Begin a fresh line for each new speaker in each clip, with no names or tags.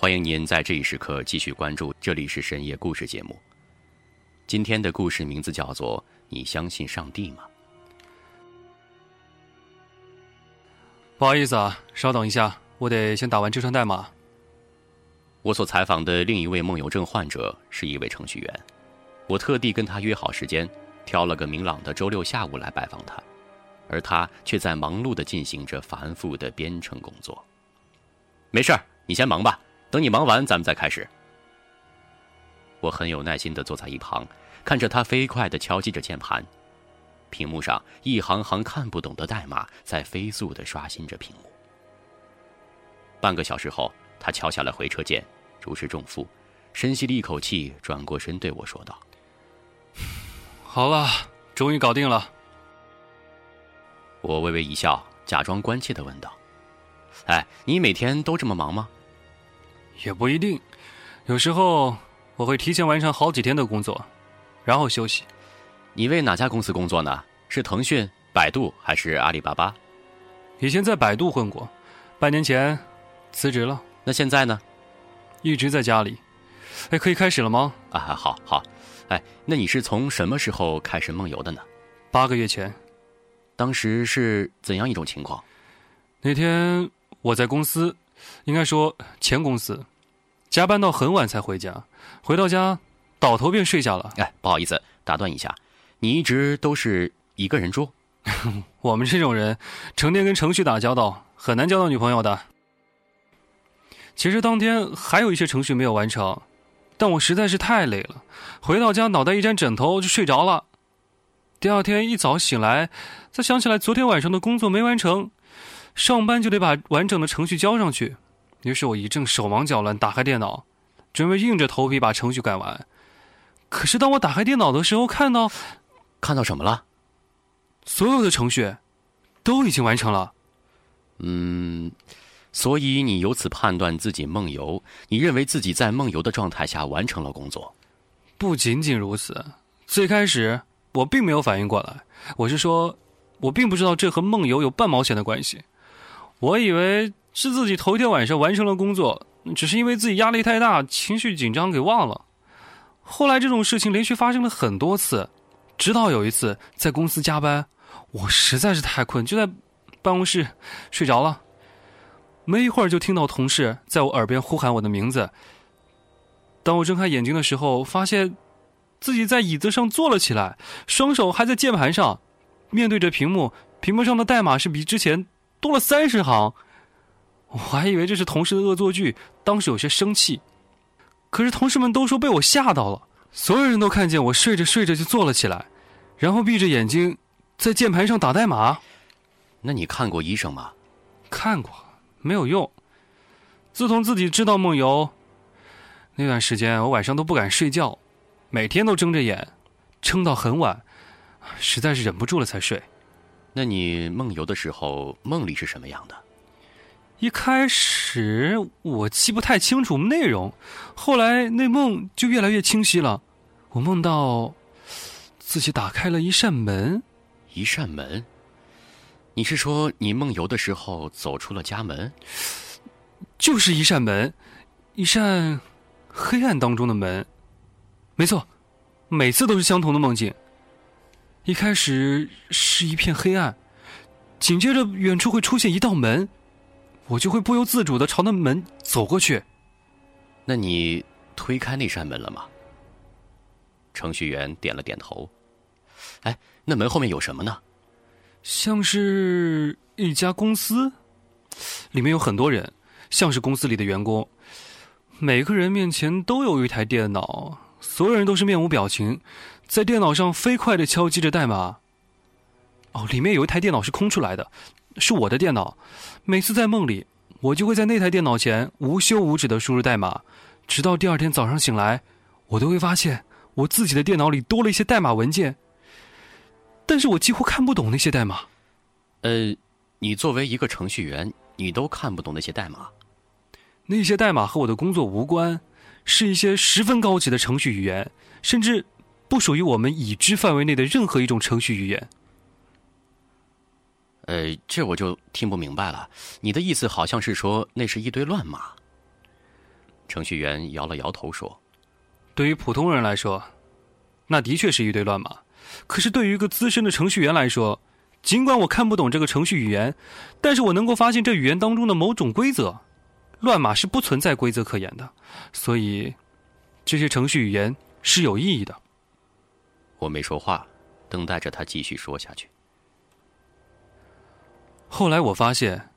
欢迎您在这一时刻继续关注，这里是深夜故事节目。今天的故事名字叫做《你相信上帝吗》。
不好意思啊，稍等一下，我得先打完这串代码。
我所采访的另一位梦游症患者是一位程序员，我特地跟他约好时间，挑了个明朗的周六下午来拜访他，而他却在忙碌的进行着繁复的编程工作。没事儿，你先忙吧，等你忙完，咱们再开始。我很有耐心的坐在一旁，看着他飞快的敲击着键盘。屏幕上一行行看不懂的代码在飞速的刷新着屏幕。半个小时后，他敲下了回车键，如释重负，深吸了一口气，转过身对我说道：“
好了，终于搞定了。”
我微微一笑，假装关切的问道：“哎，你每天都这么忙吗？”“
也不一定，有时候我会提前完成好几天的工作，然后休息。”
你为哪家公司工作呢？是腾讯、百度还是阿里巴巴？
以前在百度混过，半年前辞职了。
那现在呢？
一直在家里。哎，可以开始了吗？
啊，好好。哎，那你是从什么时候开始梦游的呢？
八个月前。
当时是怎样一种情况？
那天我在公司，应该说前公司，加班到很晚才回家。回到家，倒头便睡下了。
哎，不好意思，打断一下。你一直都是一个人住，
我们这种人成天跟程序打交道，很难交到女朋友的。其实当天还有一些程序没有完成，但我实在是太累了，回到家脑袋一沾枕头就睡着了。第二天一早醒来，才想起来昨天晚上的工作没完成，上班就得把完整的程序交上去。于是我一阵手忙脚乱，打开电脑，准备硬着头皮把程序改完。可是当我打开电脑的时候，看到。
看到什么了？
所有的程序都已经完成了。
嗯，所以你由此判断自己梦游，你认为自己在梦游的状态下完成了工作。
不仅仅如此，最开始我并没有反应过来。我是说，我并不知道这和梦游有半毛钱的关系。我以为是自己头一天晚上完成了工作，只是因为自己压力太大，情绪紧张给忘了。后来这种事情连续发生了很多次。直到有一次在公司加班，我实在是太困，就在办公室睡着了。没一会儿就听到同事在我耳边呼喊我的名字。当我睁开眼睛的时候，发现自己在椅子上坐了起来，双手还在键盘上，面对着屏幕，屏幕上的代码是比之前多了三十行。我还以为这是同事的恶作剧，当时有些生气。可是同事们都说被我吓到了。所有人都看见我睡着睡着就坐了起来，然后闭着眼睛在键盘上打代码。
那你看过医生吗？
看过，没有用。自从自己知道梦游，那段时间我晚上都不敢睡觉，每天都睁着眼，撑到很晚，实在是忍不住了才睡。
那你梦游的时候，梦里是什么样的？
一开始我记不太清楚内容，后来那梦就越来越清晰了。我梦到自己打开了一扇门，
一扇门。你是说你梦游的时候走出了家门？
就是一扇门，一扇黑暗当中的门。没错，每次都是相同的梦境。一开始是一片黑暗，紧接着远处会出现一道门。我就会不由自主的朝那门走过去。
那你推开那扇门了吗？程序员点了点头。哎，那门后面有什么呢？
像是一家公司，里面有很多人，像是公司里的员工。每个人面前都有一台电脑，所有人都是面无表情，在电脑上飞快的敲击着代码。哦，里面有一台电脑是空出来的。是我的电脑，每次在梦里，我就会在那台电脑前无休无止的输入代码，直到第二天早上醒来，我都会发现我自己的电脑里多了一些代码文件，但是我几乎看不懂那些代码。
呃，你作为一个程序员，你都看不懂那些代码？
那些代码和我的工作无关，是一些十分高级的程序语言，甚至不属于我们已知范围内的任何一种程序语言。
呃，这我就听不明白了。你的意思好像是说那是一堆乱码。程序员摇了摇头说：“
对于普通人来说，那的确是一堆乱码。可是对于一个资深的程序员来说，尽管我看不懂这个程序语言，但是我能够发现这语言当中的某种规则。乱码是不存在规则可言的，所以这些程序语言是有意义的。”
我没说话，等待着他继续说下去。
后来我发现，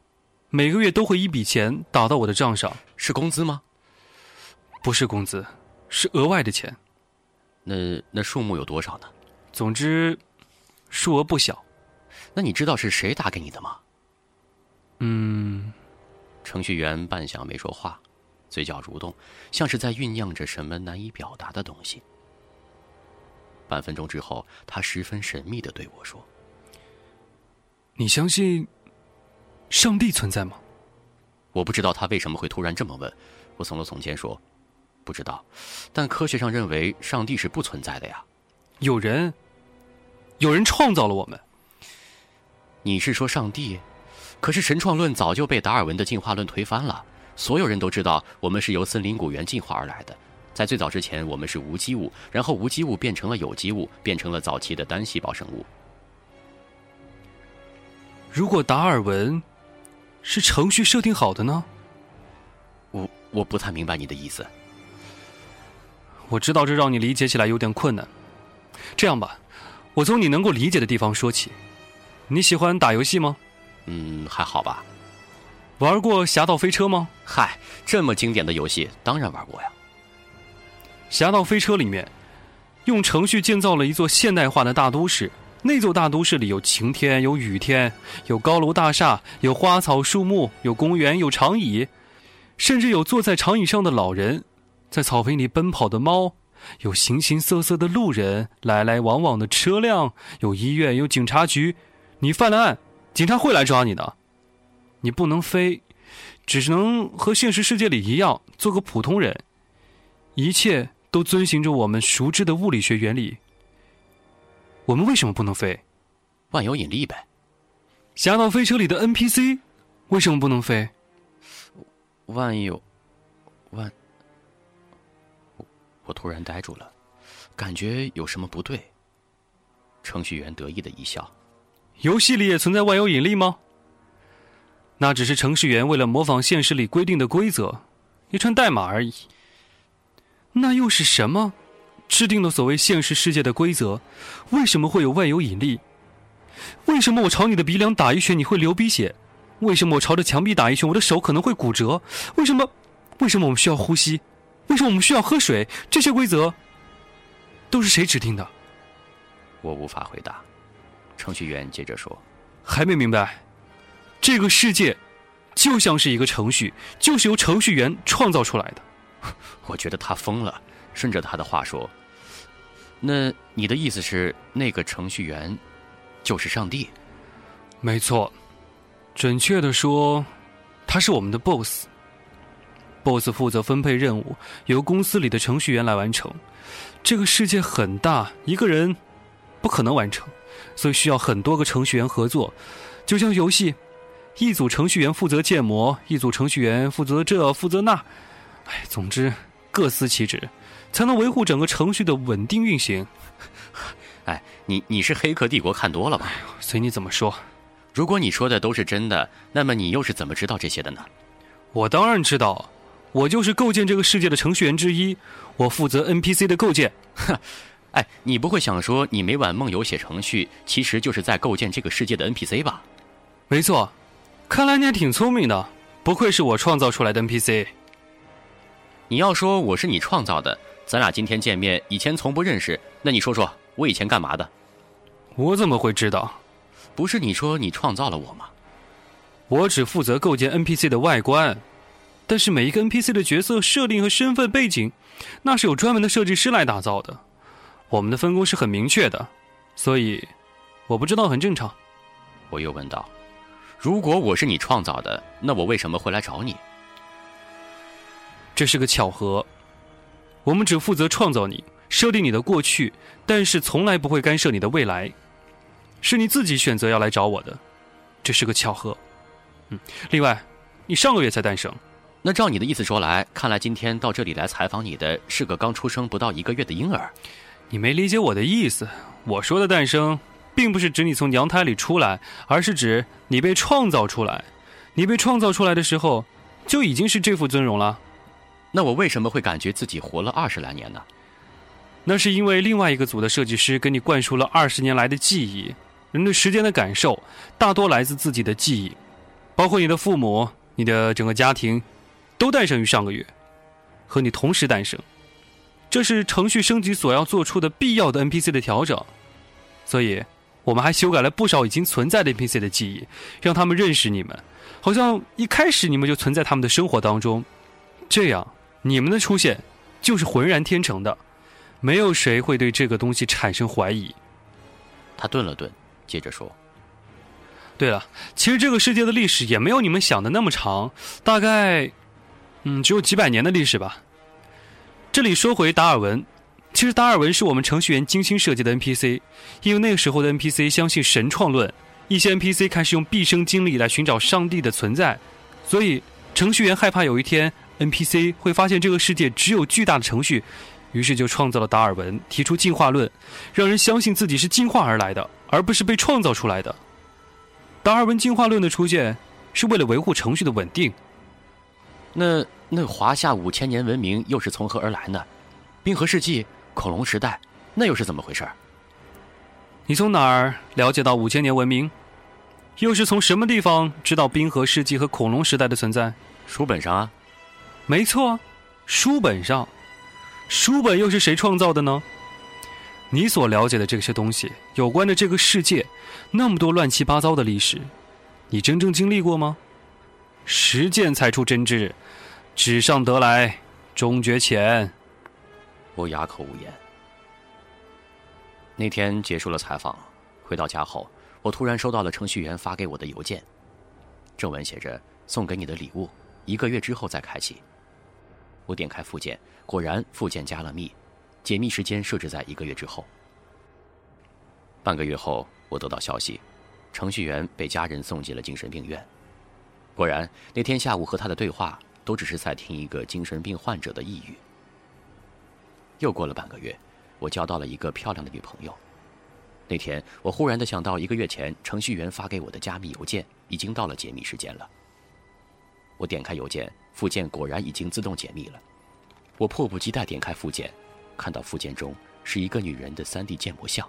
每个月都会一笔钱打到我的账上，
是工资吗？
不是工资，是额外的钱。
那那数目有多少呢？
总之，数额不小。
那你知道是谁打给你的吗？
嗯，
程序员半晌没说话，嘴角蠕动，像是在酝酿着什么难以表达的东西。半分钟之后，他十分神秘的对我说：“
你相信？”上帝存在吗？
我不知道他为什么会突然这么问。我耸了耸肩说：“不知道。”但科学上认为上帝是不存在的呀。
有人，有人创造了我们。
你是说上帝？可是神创论早就被达尔文的进化论推翻了。所有人都知道我们是由森林古猿进化而来的。在最早之前，我们是无机物，然后无机物变成了有机物，变成了早期的单细胞生物。
如果达尔文。是程序设定好的呢？
我我不太明白你的意思。
我知道这让你理解起来有点困难。这样吧，我从你能够理解的地方说起。你喜欢打游戏吗？
嗯，还好吧。
玩过《侠盗飞车》吗？
嗨，这么经典的游戏，当然玩过呀。
《侠盗飞车》里面，用程序建造了一座现代化的大都市。那座大都市里有晴天，有雨天，有高楼大厦，有花草树木，有公园，有长椅，甚至有坐在长椅上的老人，在草坪里奔跑的猫，有形形色色的路人，来来往往的车辆，有医院，有警察局。你犯了案，警察会来抓你的。你不能飞，只能和现实世界里一样做个普通人。一切都遵循着我们熟知的物理学原理。我们为什么不能飞？
万有引力呗。
侠盗飞车里的 NPC 为什么不能飞？
万有万……我我突然呆住了，感觉有什么不对。程序员得意的一笑：“
游戏里也存在万有引力吗？那只是程序员为了模仿现实里规定的规则，一串代码而已。那又是什么？”制定了所谓现实世界的规则，为什么会有万有引力？为什么我朝你的鼻梁打一拳你会流鼻血？为什么我朝着墙壁打一拳我的手可能会骨折？为什么？为什么我们需要呼吸？为什么我们需要喝水？这些规则都是谁制定的？
我无法回答。程序员接着说：“
还没明白？这个世界就像是一个程序，就是由程序员创造出来的。”
我觉得他疯了。顺着他的话说。那你的意思是，那个程序员就是上帝？
没错，准确的说，他是我们的 boss。boss 负责分配任务，由公司里的程序员来完成。这个世界很大，一个人不可能完成，所以需要很多个程序员合作。就像游戏，一组程序员负责建模，一组程序员负责这负责那。哎，总之各司其职。才能维护整个程序的稳定运行。
哎，你你是《黑客帝国》看多了吧？
随你怎么说。
如果你说的都是真的，那么你又是怎么知道这些的呢？
我当然知道，我就是构建这个世界的程序员之一，我负责 NPC 的构建。
哼，哎，你不会想说你每晚梦游写程序，其实就是在构建这个世界的 NPC 吧？
没错，看来你还挺聪明的，不愧是我创造出来的 NPC。
你要说我是你创造的。咱俩今天见面，以前从不认识。那你说说我以前干嘛的？
我怎么会知道？
不是你说你创造了我吗？
我只负责构建 NPC 的外观，但是每一个 NPC 的角色设定和身份背景，那是有专门的设计师来打造的。我们的分工是很明确的，所以我不知道很正常。
我又问道：“如果我是你创造的，那我为什么会来找你？”
这是个巧合。我们只负责创造你，设定你的过去，但是从来不会干涉你的未来。是你自己选择要来找我的，这是个巧合。嗯，另外，你上个月才诞生，
那照你的意思说来，看来今天到这里来采访你的是个刚出生不到一个月的婴儿。
你没理解我的意思。我说的诞生，并不是指你从娘胎里出来，而是指你被创造出来。你被创造出来的时候，就已经是这副尊容了。
那我为什么会感觉自己活了二十来年呢？
那是因为另外一个组的设计师给你灌输了二十年来的记忆。人对时间的感受，大多来自自己的记忆，包括你的父母、你的整个家庭。都诞生于上个月，和你同时诞生，这是程序升级所要做出的必要的 NPC 的调整，所以我们还修改了不少已经存在的 NPC 的记忆，让他们认识你们，好像一开始你们就存在他们的生活当中，这样你们的出现就是浑然天成的，没有谁会对这个东西产生怀疑。
他顿了顿，接着说。
对了，其实这个世界的历史也没有你们想的那么长，大概。嗯，只有几百年的历史吧。这里说回达尔文，其实达尔文是我们程序员精心设计的 NPC，因为那个时候的 NPC 相信神创论，一些 NPC 开始用毕生精力来寻找上帝的存在，所以程序员害怕有一天 NPC 会发现这个世界只有巨大的程序，于是就创造了达尔文，提出进化论，让人相信自己是进化而来的，而不是被创造出来的。达尔文进化论的出现是为了维护程序的稳定。
那那华夏五千年文明又是从何而来呢？冰河世纪、恐龙时代，那又是怎么回事？
你从哪儿了解到五千年文明？又是从什么地方知道冰河世纪和恐龙时代的存在？
书本上啊，
没错，书本上。书本又是谁创造的呢？你所了解的这些东西，有关的这个世界，那么多乱七八糟的历史，你真正经历过吗？实践才出真知，纸上得来终觉浅。
我哑口无言。那天结束了采访，回到家后，我突然收到了程序员发给我的邮件，正文写着“送给你的礼物，一个月之后再开启”。我点开附件，果然附件加了密，解密时间设置在一个月之后。半个月后，我得到消息，程序员被家人送进了精神病院。果然，那天下午和他的对话都只是在听一个精神病患者的抑郁。又过了半个月，我交到了一个漂亮的女朋友。那天，我忽然的想到，一个月前程序员发给我的加密邮件已经到了解密时间了。我点开邮件，附件果然已经自动解密了。我迫不及待点开附件，看到附件中是一个女人的 3D 建模像，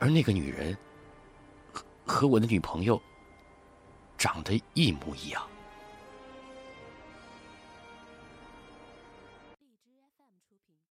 而那个女人和和我的女朋友。长得一模一样。